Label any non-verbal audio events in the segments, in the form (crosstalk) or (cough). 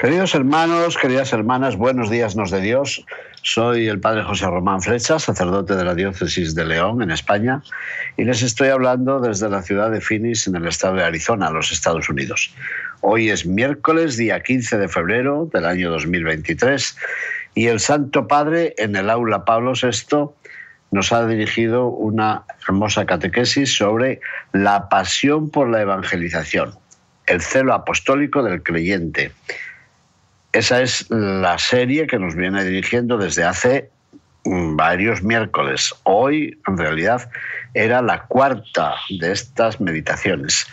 Queridos hermanos, queridas hermanas, buenos días nos de Dios. Soy el padre José Román Flecha, sacerdote de la diócesis de León, en España, y les estoy hablando desde la ciudad de Phoenix, en el estado de Arizona, los Estados Unidos. Hoy es miércoles, día 15 de febrero del año 2023, y el Santo Padre en el aula Pablo VI nos ha dirigido una hermosa catequesis sobre la pasión por la evangelización, el celo apostólico del creyente esa es la serie que nos viene dirigiendo desde hace mm, varios miércoles. Hoy, en realidad, era la cuarta de estas meditaciones,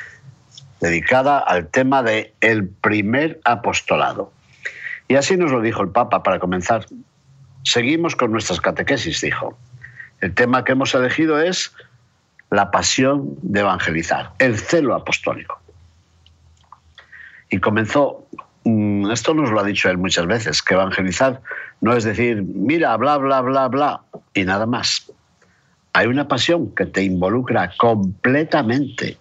dedicada al tema de el primer apostolado. Y así nos lo dijo el Papa para comenzar. Seguimos con nuestras catequesis, dijo. El tema que hemos elegido es la pasión de evangelizar, el celo apostólico. Y comenzó esto nos lo ha dicho él muchas veces, que evangelizar no es decir, mira, bla, bla, bla, bla, y nada más. Hay una pasión que te involucra completamente.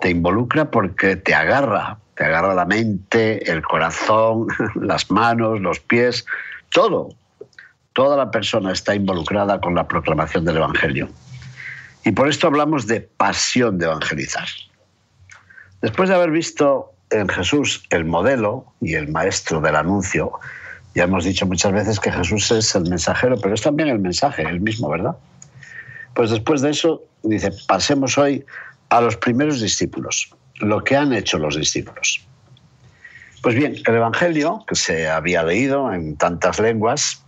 Te involucra porque te agarra, te agarra la mente, el corazón, (laughs) las manos, los pies, todo. Toda la persona está involucrada con la proclamación del Evangelio. Y por esto hablamos de pasión de evangelizar. Después de haber visto en Jesús el modelo y el maestro del anuncio. Ya hemos dicho muchas veces que Jesús es el mensajero, pero es también el mensaje, el mismo, ¿verdad? Pues después de eso, dice, pasemos hoy a los primeros discípulos, lo que han hecho los discípulos. Pues bien, el Evangelio, que se había leído en tantas lenguas,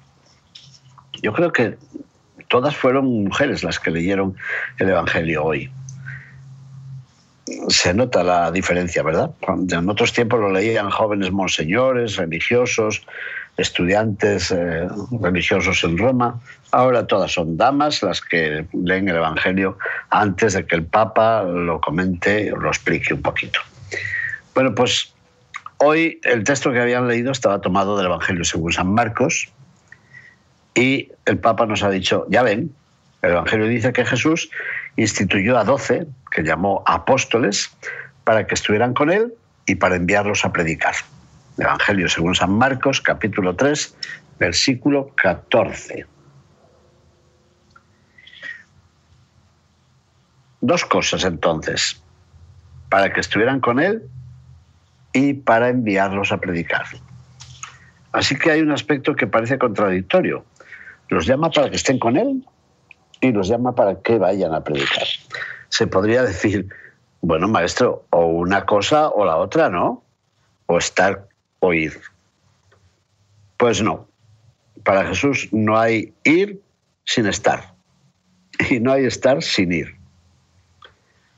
yo creo que todas fueron mujeres las que leyeron el Evangelio hoy se nota la diferencia, ¿verdad? En otros tiempos lo leían jóvenes monseñores, religiosos, estudiantes eh, religiosos en Roma. Ahora todas son damas las que leen el Evangelio antes de que el Papa lo comente o lo explique un poquito. Bueno, pues hoy el texto que habían leído estaba tomado del Evangelio según San Marcos y el Papa nos ha dicho, ya ven, el Evangelio dice que Jesús instituyó a doce, que llamó apóstoles, para que estuvieran con él y para enviarlos a predicar. Evangelio según San Marcos, capítulo 3, versículo 14. Dos cosas entonces, para que estuvieran con él y para enviarlos a predicar. Así que hay un aspecto que parece contradictorio. Los llama para que estén con él y los llama para que vayan a predicar. Se podría decir, bueno, maestro, o una cosa o la otra, ¿no? O estar o ir. Pues no. Para Jesús no hay ir sin estar. Y no hay estar sin ir.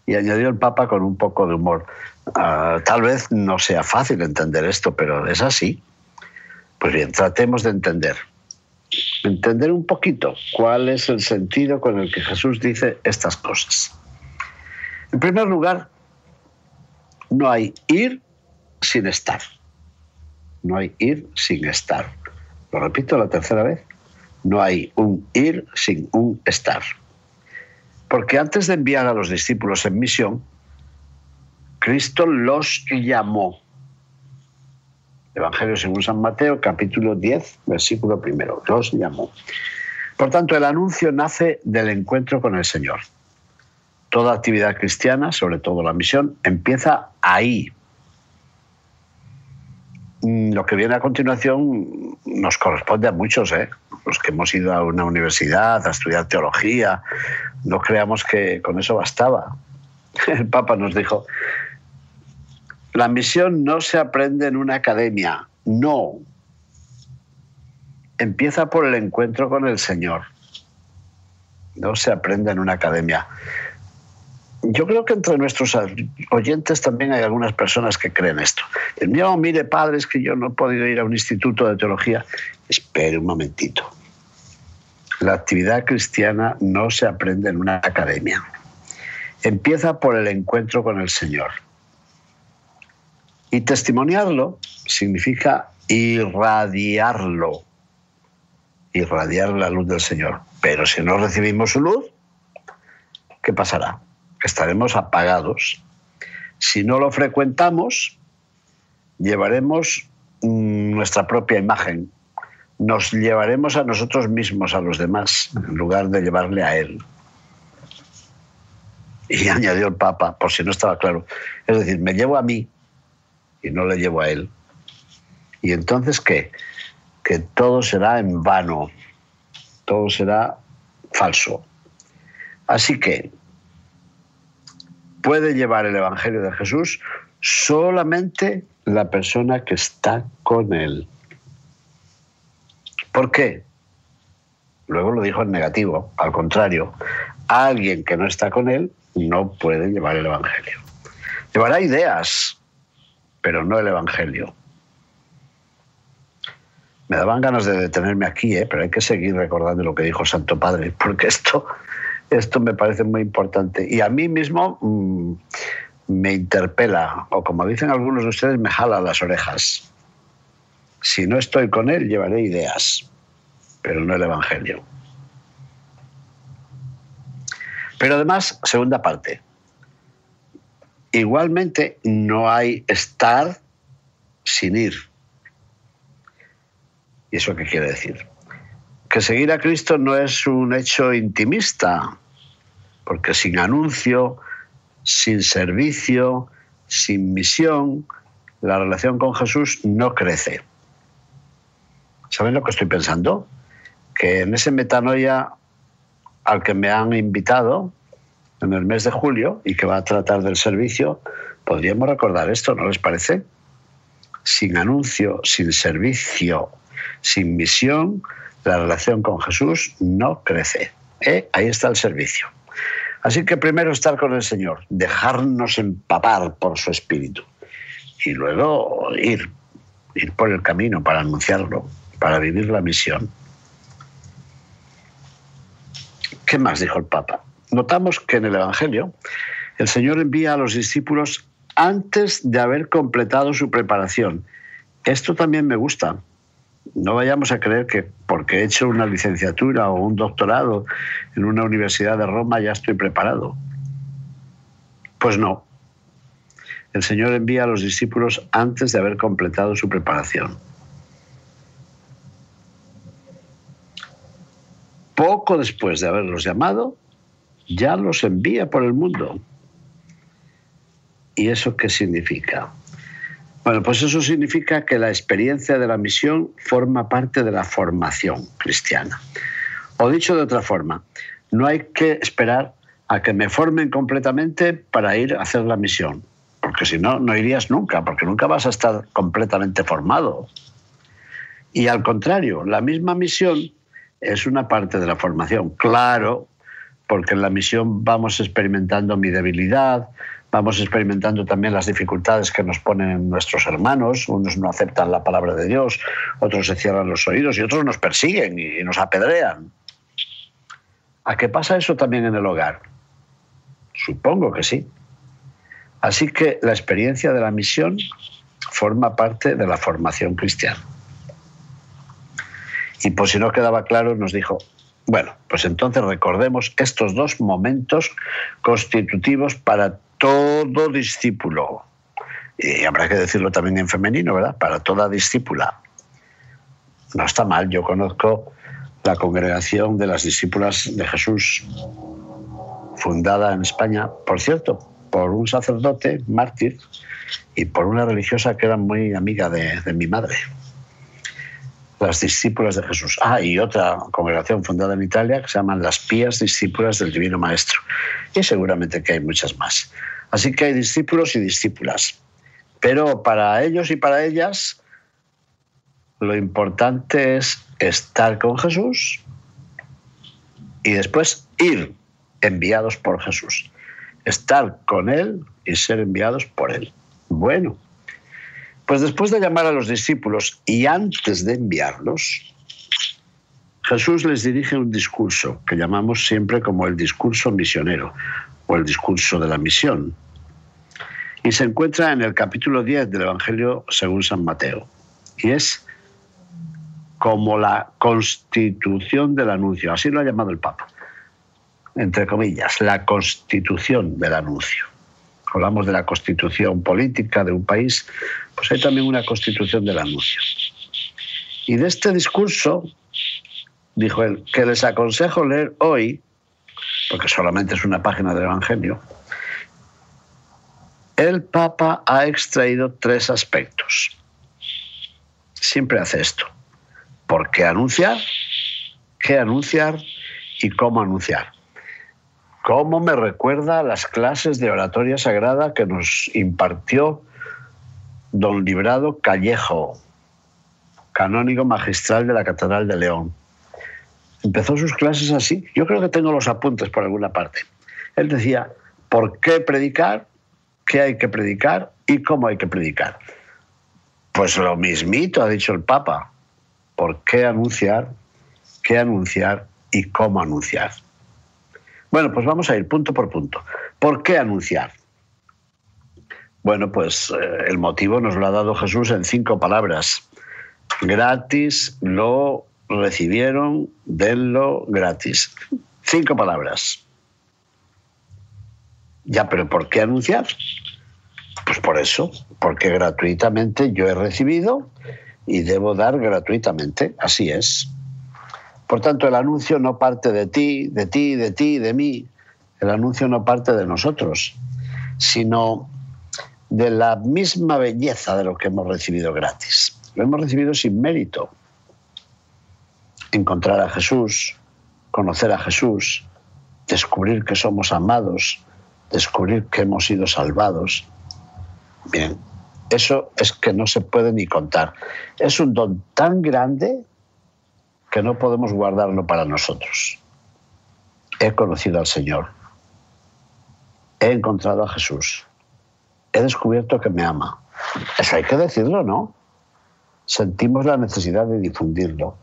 Y añadió el Papa con un poco de humor. Ah, tal vez no sea fácil entender esto, pero es así. Pues bien, tratemos de entender entender un poquito cuál es el sentido con el que Jesús dice estas cosas. En primer lugar, no hay ir sin estar. No hay ir sin estar. Lo repito la tercera vez. No hay un ir sin un estar. Porque antes de enviar a los discípulos en misión, Cristo los llamó Evangelio según San Mateo, capítulo 10, versículo primero. Los llamó. Por tanto, el anuncio nace del encuentro con el Señor. Toda actividad cristiana, sobre todo la misión, empieza ahí. Mm, lo que viene a continuación nos corresponde a muchos, ¿eh? los que hemos ido a una universidad a estudiar teología. No creamos que con eso bastaba. (laughs) El Papa nos dijo, la misión no se aprende en una academia, no. Empieza por el encuentro con el Señor. No se aprende en una academia. yo creo que entre nuestros oyentes también hay algunas personas que creen esto. No, mire, padre, es que yo no he podido ir a un instituto de teología. Espere un momentito. La actividad cristiana no se aprende en una academia. Empieza por el encuentro con el Señor. Y testimoniarlo significa irradiarlo, irradiar la luz del Señor. Pero si no recibimos su luz, ¿qué pasará? Estaremos apagados. Si no lo frecuentamos, llevaremos nuestra propia imagen, nos llevaremos a nosotros mismos, a los demás, en lugar de llevarle a Él. Y (laughs) añadió el Papa, por si no estaba claro, es decir, me llevo a mí y no le llevo a Él. ¿Y entonces qué? Que todo será en vano, todo será falso. Así que puede llevar el Evangelio de Jesús solamente la persona que está con Él. ¿Por qué? Luego lo dijo en negativo, al contrario, alguien que no está con Él no puede llevar el Evangelio. Llevará ideas, pero no el Evangelio. Me daban ganas de detenerme aquí, ¿eh? pero hay que seguir recordando lo que dijo Santo Padre, porque esto, esto me parece muy importante. Y a mí mismo mm, me interpela, o como dicen algunos de ustedes, me jala las orejas. Si no estoy con él, llevaré ideas, pero no el Evangelio. Pero además, segunda parte, igualmente no hay estar sin ir. ¿Y eso qué quiere decir? Que seguir a Cristo no es un hecho intimista, porque sin anuncio, sin servicio, sin misión, la relación con Jesús no crece. ¿Saben lo que estoy pensando? Que en ese metanoia al que me han invitado en el mes de julio y que va a tratar del servicio, podríamos recordar esto, ¿no les parece? Sin anuncio, sin servicio, sin misión, la relación con Jesús no crece. ¿eh? Ahí está el servicio. Así que primero estar con el Señor, dejarnos empapar por su espíritu y luego ir, ir por el camino para anunciarlo, para vivir la misión. ¿Qué más dijo el Papa? Notamos que en el Evangelio el Señor envía a los discípulos antes de haber completado su preparación. Esto también me gusta, no vayamos a creer que porque he hecho una licenciatura o un doctorado en una universidad de Roma ya estoy preparado. Pues no. El Señor envía a los discípulos antes de haber completado su preparación. Poco después de haberlos llamado, ya los envía por el mundo. ¿Y eso qué significa? Bueno, pues eso significa que la experiencia de la misión forma parte de la formación cristiana. O dicho de otra forma, no hay que esperar a que me formen completamente para ir a hacer la misión, porque si no, no irías nunca, porque nunca vas a estar completamente formado. Y al contrario, la misma misión es una parte de la formación, claro, porque en la misión vamos experimentando mi debilidad, Vamos experimentando también las dificultades que nos ponen nuestros hermanos. Unos no aceptan la palabra de Dios, otros se cierran los oídos y otros nos persiguen y nos apedrean. ¿A qué pasa eso también en el hogar? Supongo que sí. Así que la experiencia de la misión forma parte de la formación cristiana. Y por si no quedaba claro, nos dijo, bueno, pues entonces recordemos estos dos momentos constitutivos para todo discípulo. Y habrá que decirlo también en femenino, ¿verdad? Para toda discípula. No está mal, yo conozco la congregación de las discípulas de Jesús, fundada en España, por cierto, por un sacerdote mártir y por una religiosa que era muy amiga de, de mi madre las discípulas de Jesús. Ah, y otra congregación fundada en Italia que se llaman las pías discípulas del Divino Maestro. Y seguramente que hay muchas más. Así que hay discípulos y discípulas. Pero para ellos y para ellas, lo importante es estar con Jesús y después ir enviados por Jesús. estar con Él y ser enviados por Él. Bueno, pues después de llamar a los discípulos y antes de enviarlos, Jesús les dirige un discurso que llamamos siempre como el discurso misionero o el discurso de la misión. Y se encuentra en el capítulo 10 del Evangelio según San Mateo. Y es como la constitución del anuncio, así lo ha llamado el Papa, entre comillas, la constitución del anuncio. Hablamos de la constitución política de un país, pues hay también una constitución del anuncio. Y de este discurso, dijo él, que les aconsejo leer hoy, porque solamente es una página del Evangelio, el Papa ha extraído tres aspectos. Siempre hace esto por qué anunciar, qué anunciar y cómo anunciar. ¿Cómo me recuerda las clases de oratoria sagrada que nos impartió don Librado Callejo, canónigo magistral de la Catedral de León? Empezó sus clases así. Yo creo que tengo los apuntes por alguna parte. Él decía, ¿por qué predicar? ¿Qué hay que predicar? ¿Y cómo hay que predicar? Pues lo mismito ha dicho el Papa por qué anunciar, qué anunciar y cómo anunciar. Bueno, pues vamos a ir punto por punto. ¿Por qué anunciar? Bueno, pues eh, el motivo nos lo ha dado Jesús en cinco palabras. Gratis lo recibieron, denlo gratis. Cinco palabras. Ya, pero ¿por qué anunciar? Pues por eso, porque gratuitamente yo he recibido y debo dar gratuitamente, así es. Por tanto, el anuncio no parte de ti, de ti, de ti, de mí. El anuncio no parte de nosotros, sino de la misma belleza de lo que hemos recibido gratis. Lo hemos recibido sin mérito. Encontrar a Jesús, conocer a Jesús, descubrir que somos amados, descubrir que hemos sido salvados. Bien, eso es que no se puede ni contar. Es un don tan grande que no podemos guardarlo para nosotros. He conocido al Señor. He encontrado a Jesús. He descubierto que me ama. Eso hay que decirlo, ¿no? Sentimos la necesidad de difundirlo,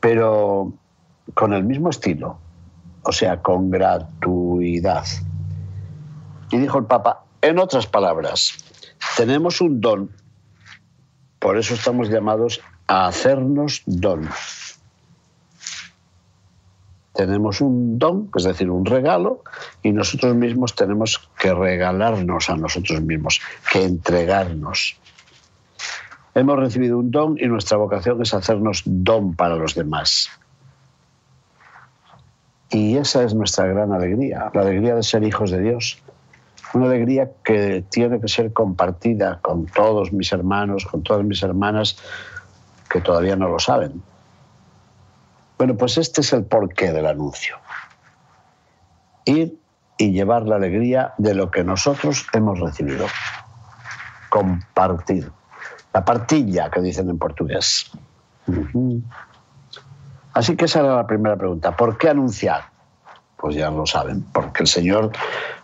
pero con el mismo estilo, o sea, con gratuidad. Y dijo el Papa, en otras palabras, tenemos un don, por eso estamos llamados a hacernos don. Tenemos un don, es decir, un regalo, y nosotros mismos tenemos que regalarnos a nosotros mismos, que entregarnos. Hemos recibido un don y nuestra vocación es hacernos don para los demás. Y esa es nuestra gran alegría, la alegría de ser hijos de Dios, una alegría que tiene que ser compartida con todos mis hermanos, con todas mis hermanas que todavía no lo saben. Bueno, pues este es el porqué del anuncio. Ir y llevar la alegría de lo que nosotros hemos recibido. Compartir. La partilla que dicen en portugués. Así que esa era la primera pregunta. ¿Por qué anunciar? pues ya lo saben, porque el Señor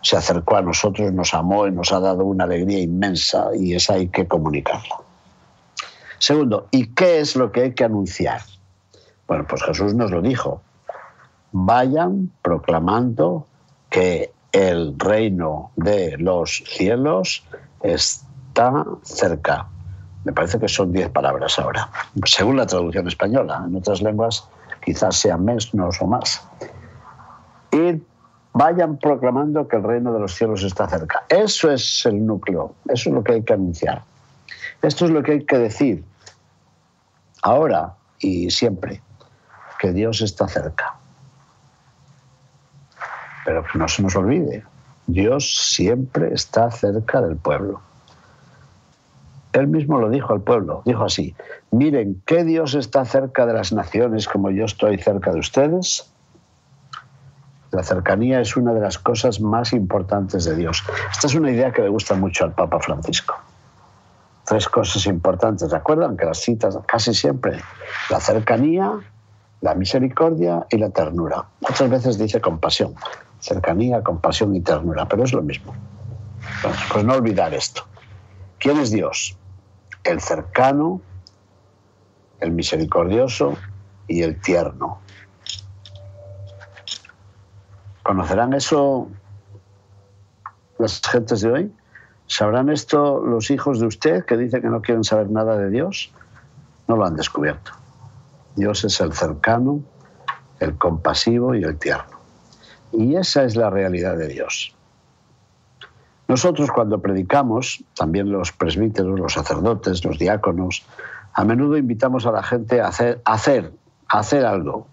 se acercó a nosotros, nos amó y nos ha dado una alegría inmensa y esa hay que comunicarla. Segundo, ¿y qué es lo que hay que anunciar? Bueno, pues Jesús nos lo dijo. Vayan proclamando que el reino de los cielos está cerca. Me parece que son diez palabras ahora, según la traducción española. En otras lenguas quizás sean menos o más y vayan proclamando que el reino de los cielos está cerca. Eso es el núcleo, eso es lo que hay que anunciar. Esto es lo que hay que decir ahora y siempre, que Dios está cerca. Pero que no se nos olvide, Dios siempre está cerca del pueblo. Él mismo lo dijo al pueblo, dijo así, miren que Dios está cerca de las naciones como yo estoy cerca de ustedes la cercanía es una de las cosas más importantes de Dios. Esta es una idea que le gusta mucho al Papa Francisco. Tres cosas importantes. ¿Recuerdan que las citas casi siempre? La cercanía, la misericordia y la ternura. Muchas veces dice compasión, cercanía, compasión y ternura, pero es lo mismo. pues no olvidar esto. ¿Quién es Dios? El cercano, el misericordioso y el tierno. ¿Conocerán eso las gentes de hoy? ¿Sabrán esto los hijos de usted que dicen que no quieren saber nada de Dios? No lo han descubierto. Dios es el cercano, el compasivo y el tierno. Y esa es la realidad de Dios. Nosotros cuando predicamos, también los presbíteros, los sacerdotes, los diáconos, a menudo invitamos a la gente a hacer, hacer, algo.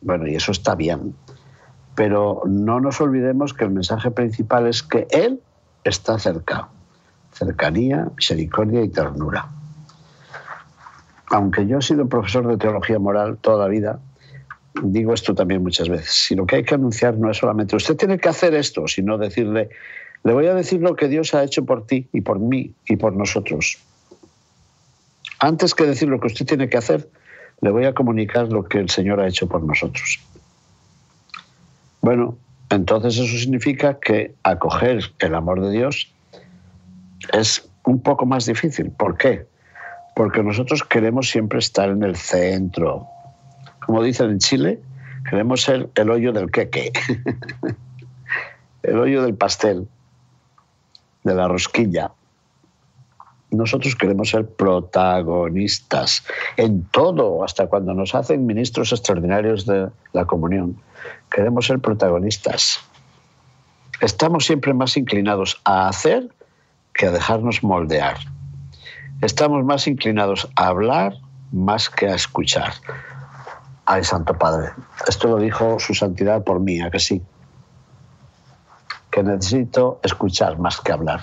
Bueno, y eso está bien. Pero no nos olvidemos que el mensaje principal es que Él está cerca. Cercanía, misericordia y ternura. Aunque yo he sido profesor de teología moral toda la vida, digo esto también muchas veces. Si lo que hay que anunciar no es solamente usted tiene que hacer esto, sino decirle, le voy a decir lo que Dios ha hecho por ti y por mí y por nosotros. Antes que decir lo que usted tiene que hacer, le voy a comunicar lo que el Señor ha hecho por nosotros. Bueno, entonces eso significa que acoger el amor de Dios es un poco más difícil. ¿Por qué? Porque nosotros queremos siempre estar en el centro. Como dicen en Chile, queremos ser el hoyo del queque, (laughs) el hoyo del pastel, de la rosquilla. Nosotros queremos ser protagonistas en todo, hasta cuando nos hacen ministros extraordinarios de la comunión. Queremos ser protagonistas. Estamos siempre más inclinados a hacer que a dejarnos moldear. Estamos más inclinados a hablar más que a escuchar. Ay, Santo Padre, esto lo dijo su santidad por mí, ¿a que sí? Que necesito escuchar más que hablar.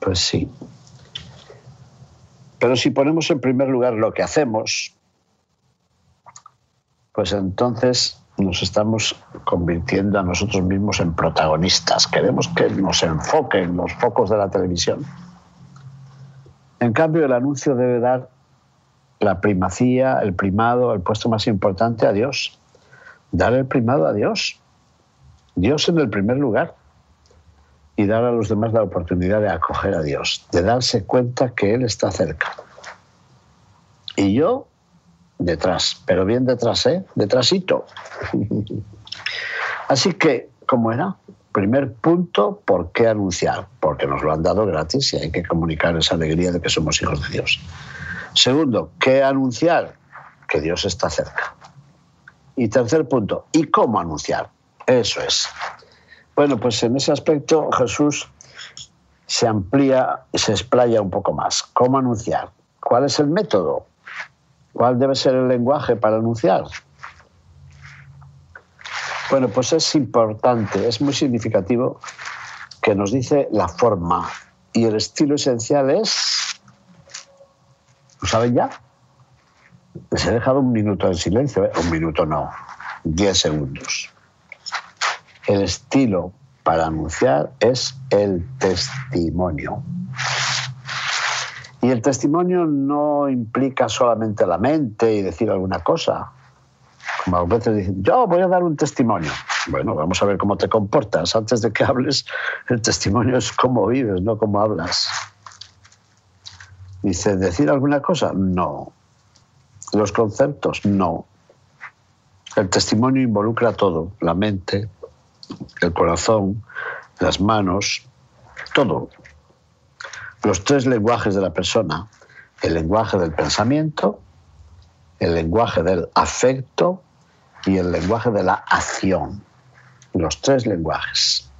Pues sí. Pero si ponemos en primer lugar lo que hacemos, pues entonces nos estamos convirtiendo a nosotros mismos en protagonistas. Queremos que nos enfoquen los focos de la televisión. En cambio, el anuncio debe dar la primacía, el primado, el puesto más importante a Dios. Dar el primado a Dios. Dios en el primer lugar y dar a los demás la oportunidad de acoger a Dios, de darse cuenta que Él está cerca. Y yo detrás, pero bien detrás, ¿eh? Detrásito. (laughs) Así que, ¿cómo era? Primer punto, ¿por qué anunciar? Porque nos lo han dado gratis y hay que comunicar esa alegría de que somos hijos de Dios. Segundo, ¿qué anunciar? Que Dios está cerca. Y tercer punto, ¿y cómo anunciar? Eso es. Bueno, pues en ese aspecto Jesús se amplía y se explaya un poco más. ¿Cómo anunciar? ¿Cuál es el método? ¿Cuál debe ser el lenguaje para anunciar? Bueno, pues es importante, es muy significativo que nos dice la forma y el estilo esencial es, ¿lo saben ya? Les he dejado un minuto de silencio, ¿eh? un minuto no, diez segundos el estilo para anunciar es el testimonio. Y el testimonio no implica solamente la mente y decir alguna cosa. Como a veces dicen, yo voy a dar un testimonio. Bueno, vamos a ver cómo te comportas. Antes de que hables, el testimonio es cómo vives, no cómo hablas. Dice, ¿decir alguna cosa? No. Los conceptos, no. El testimonio involucra todo, la mente, el corazón, las manos, todo. Los tres lenguajes de la persona, el lenguaje del pensamiento, el lenguaje del afecto y el lenguaje de la acción. Los tres lenguajes.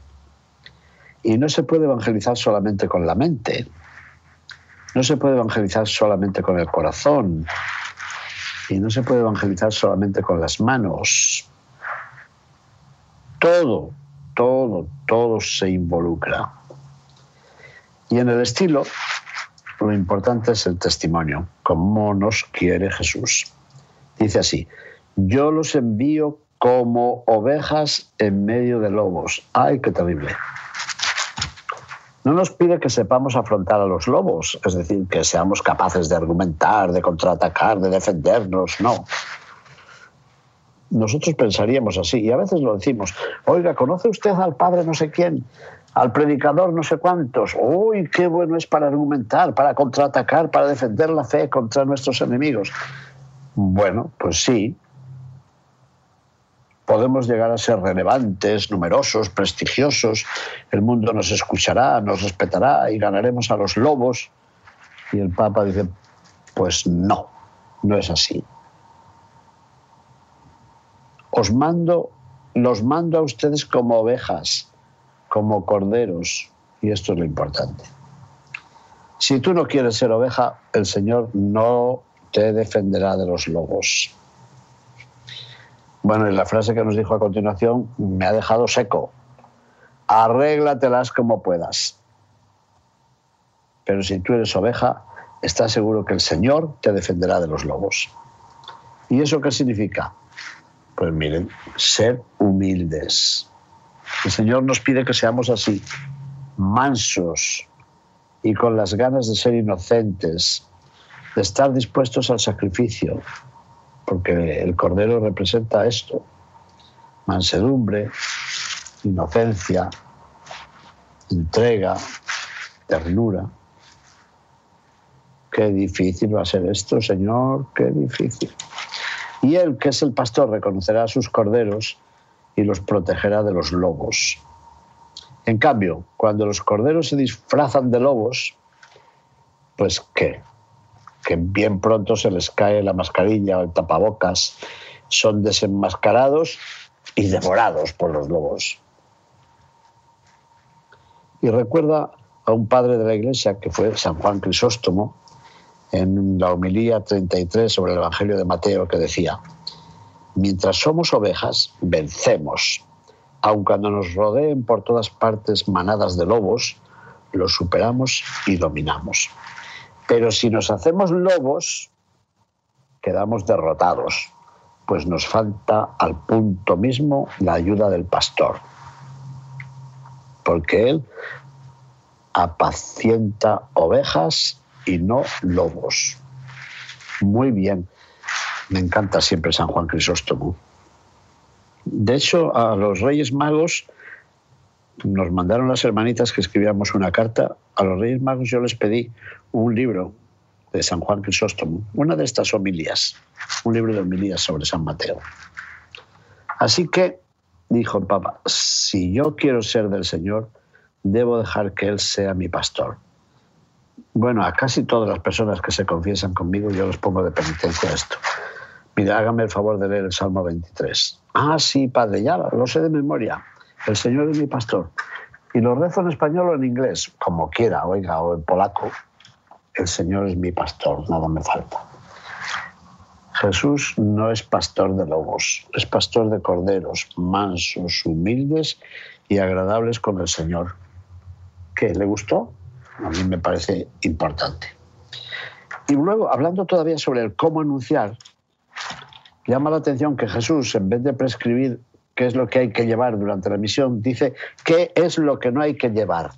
Y no se puede evangelizar solamente con la mente. No se puede evangelizar solamente con el corazón. Y no se puede evangelizar solamente con las manos todo, todo, todo se involucra. Y en el estilo, lo importante es el testimonio, como nos quiere Jesús. Dice así, yo los envío como ovejas en medio de lobos. ¡Ay, qué terrible! No nos pide que sepamos afrontar a los lobos, es decir, que seamos capaces de argumentar, de contraatacar, de defendernos, no nosotros pensaríamos así, y a veces lo decimos, oiga, ¿conoce usted al padre no sé quién? Al predicador no sé cuántos. Uy, qué bueno es para argumentar, para contraatacar, para defender la fe contra nuestros enemigos. Bueno, pues sí, podemos llegar a ser relevantes, numerosos, prestigiosos, el mundo nos escuchará, nos respetará y ganaremos a los lobos. Y el Papa dice, pues no, no es así. Os mando, los mando a ustedes como ovejas, como corderos, y esto es lo importante. Si tú no quieres ser oveja, el Señor no te defenderá de los lobos. Bueno, y la frase que nos dijo a continuación me ha dejado seco. Arréglatelas como puedas. Pero si tú eres oveja, estás seguro que el Señor te defenderá de los lobos. ¿Y eso qué significa? Pues miren, ser humildes. El Señor nos pide que seamos así, mansos y con las ganas de ser inocentes, de estar dispuestos al sacrificio, porque el cordero representa esto, mansedumbre, inocencia, entrega, ternura. Qué difícil va a ser esto, Señor, qué difícil. Y él, que es el pastor, reconocerá a sus corderos y los protegerá de los lobos. En cambio, cuando los corderos se disfrazan de lobos, pues ¿qué? que bien pronto se les cae la mascarilla o el tapabocas, son desenmascarados y devorados por los lobos. Y recuerda a un padre de la iglesia que fue San Juan Crisóstomo, en la homilía 33 sobre el Evangelio de Mateo, que decía, mientras somos ovejas, vencemos, aun cuando nos rodeen por todas partes manadas de lobos, los superamos y dominamos. Pero si nos hacemos lobos, quedamos derrotados, pues nos falta al punto mismo la ayuda del pastor, porque él apacienta ovejas y no lobos. Muy bien, me encanta siempre San Juan Crisóstomo. De hecho, a los Reyes Magos nos mandaron las hermanitas que escribiéramos una carta. A los Reyes Magos yo les pedí un libro de San Juan Crisóstomo, una de estas homilías, un libro de homilías sobre San Mateo. Así que, dijo el Papa, si yo quiero ser del Señor, debo dejar que Él sea mi pastor. Bueno, a casi todas las personas que se confiesan conmigo yo les pongo de penitencia esto. Mira, hágame el favor de leer el Salmo 23. Ah, sí, padre, ya lo sé de memoria. El Señor es mi pastor. Y lo rezo en español o en inglés, como quiera, oiga, o en polaco. El Señor es mi pastor, nada me falta. Jesús no es pastor de lobos, es pastor de corderos, mansos, humildes y agradables con el Señor. ¿Qué? ¿Le gustó? A mí me parece importante. Y luego, hablando todavía sobre el cómo anunciar, llama la atención que Jesús, en vez de prescribir qué es lo que hay que llevar durante la misión, dice qué es lo que no hay que llevar.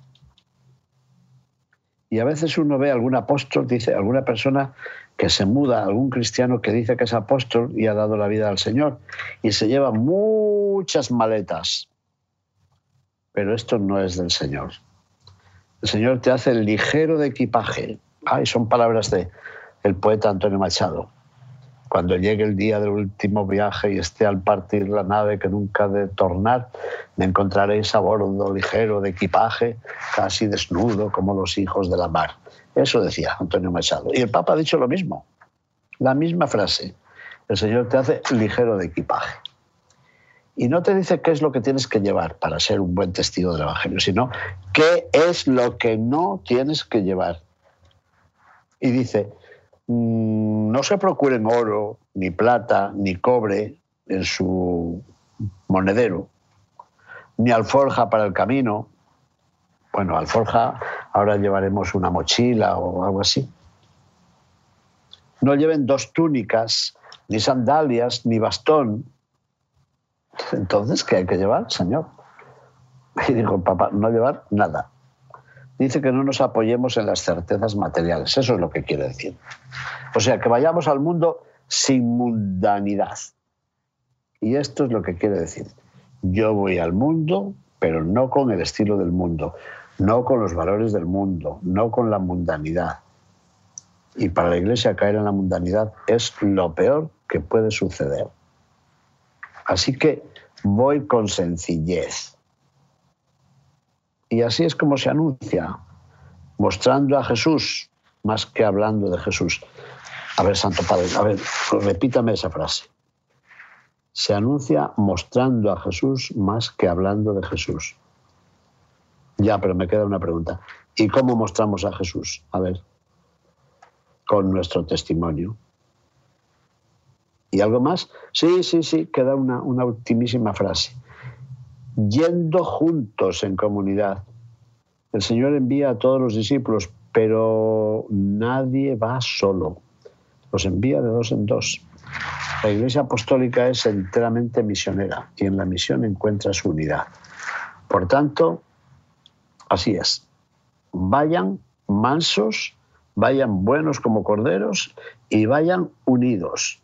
Y a veces uno ve algún apóstol, dice alguna persona que se muda, algún cristiano que dice que es apóstol y ha dado la vida al Señor, y se lleva muchas maletas. Pero esto no es del Señor. El Señor te hace ligero de equipaje. Ay, son palabras de poeta Antonio Machado cuando llegue el día del último viaje y esté al partir la nave que nunca ha de tornar, me encontraréis a bordo ligero de equipaje, casi desnudo como los hijos de la mar. Eso decía Antonio Machado. Y el Papa ha dicho lo mismo, la misma frase. El Señor te hace ligero de equipaje. Y no te dice qué es lo que tienes que llevar para ser un buen testigo del Evangelio, sino qué es lo que no tienes que llevar. Y dice, no se procuren oro, ni plata, ni cobre en su monedero, ni alforja para el camino. Bueno, alforja, ahora llevaremos una mochila o algo así. No lleven dos túnicas, ni sandalias, ni bastón. Entonces, ¿qué hay que llevar, señor? (laughs) Y dijo papá, no llevar nada dice que no nos apoyemos en las certezas materiales. Eso es lo que quiere decir. O sea, que vayamos al mundo sin mundanidad. Y esto es lo que quiere decir. Yo voy al mundo, pero no con el estilo del mundo, no con los valores del mundo, no con la mundanidad. Y para la Iglesia caer en la mundanidad es lo peor que puede suceder. Así que voy con sencillez. Y así es como se anuncia, mostrando a Jesús más que hablando de Jesús. A ver, Santo Padre, a ver, repítame esa frase. Se anuncia mostrando a Jesús más que hablando de Jesús. Ya, pero me queda una pregunta. ¿Y cómo mostramos a Jesús? A ver, con nuestro testimonio. ¿Y algo más? Sí, sí, sí, queda una, una ultimísima frase. Yendo juntos en comunidad. El Señor envía a todos los discípulos, pero nadie va solo. Los envía de dos en dos. La Iglesia Apostólica es enteramente misionera y en la misión encuentra su unidad. Por tanto, así es. Vayan mansos, vayan buenos como corderos y vayan unidos.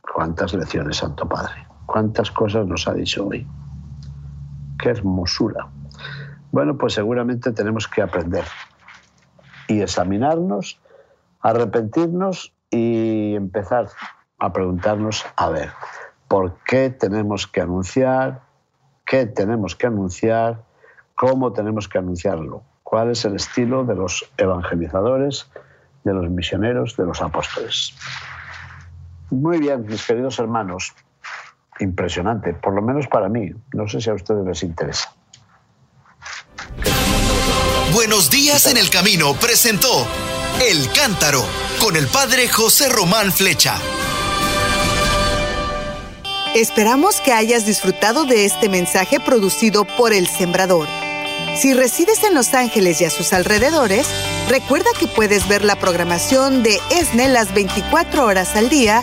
Cuántas lecciones, Santo Padre. Cuántas cosas nos ha dicho hoy. Qué hermosura. Bueno, pues seguramente tenemos que aprender y examinarnos, arrepentirnos y empezar a preguntarnos, a ver, ¿por qué tenemos que anunciar? ¿Qué tenemos que anunciar? ¿Cómo tenemos que anunciarlo? ¿Cuál es el estilo de los evangelizadores, de los misioneros, de los apóstoles? Muy bien, mis queridos hermanos. Impresionante, por lo menos para mí. No sé si a ustedes les interesa. Buenos días en el camino presentó El Cántaro con el padre José Román Flecha. Esperamos que hayas disfrutado de este mensaje producido por El Sembrador. Si resides en Los Ángeles y a sus alrededores, recuerda que puedes ver la programación de ESNE las 24 horas al día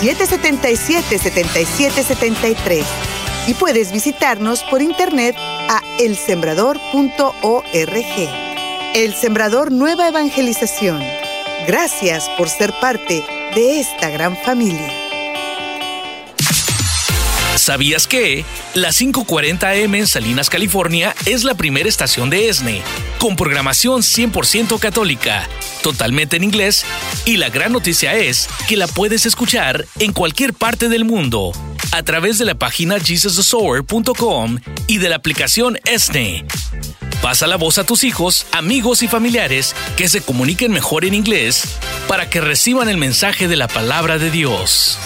773-777-7773 y puedes visitarnos por internet a elsembrador.org. El Sembrador Nueva Evangelización Gracias por ser parte de esta gran familia. ¿Sabías que? La 540M en Salinas, California es la primera estación de ESNE, con programación 100% católica, totalmente en inglés, y la gran noticia es que la puedes escuchar en cualquier parte del mundo, a través de la página jesusthesower.com y de la aplicación ESNE. Pasa la voz a tus hijos, amigos y familiares que se comuniquen mejor en inglés para que reciban el mensaje de la palabra de Dios.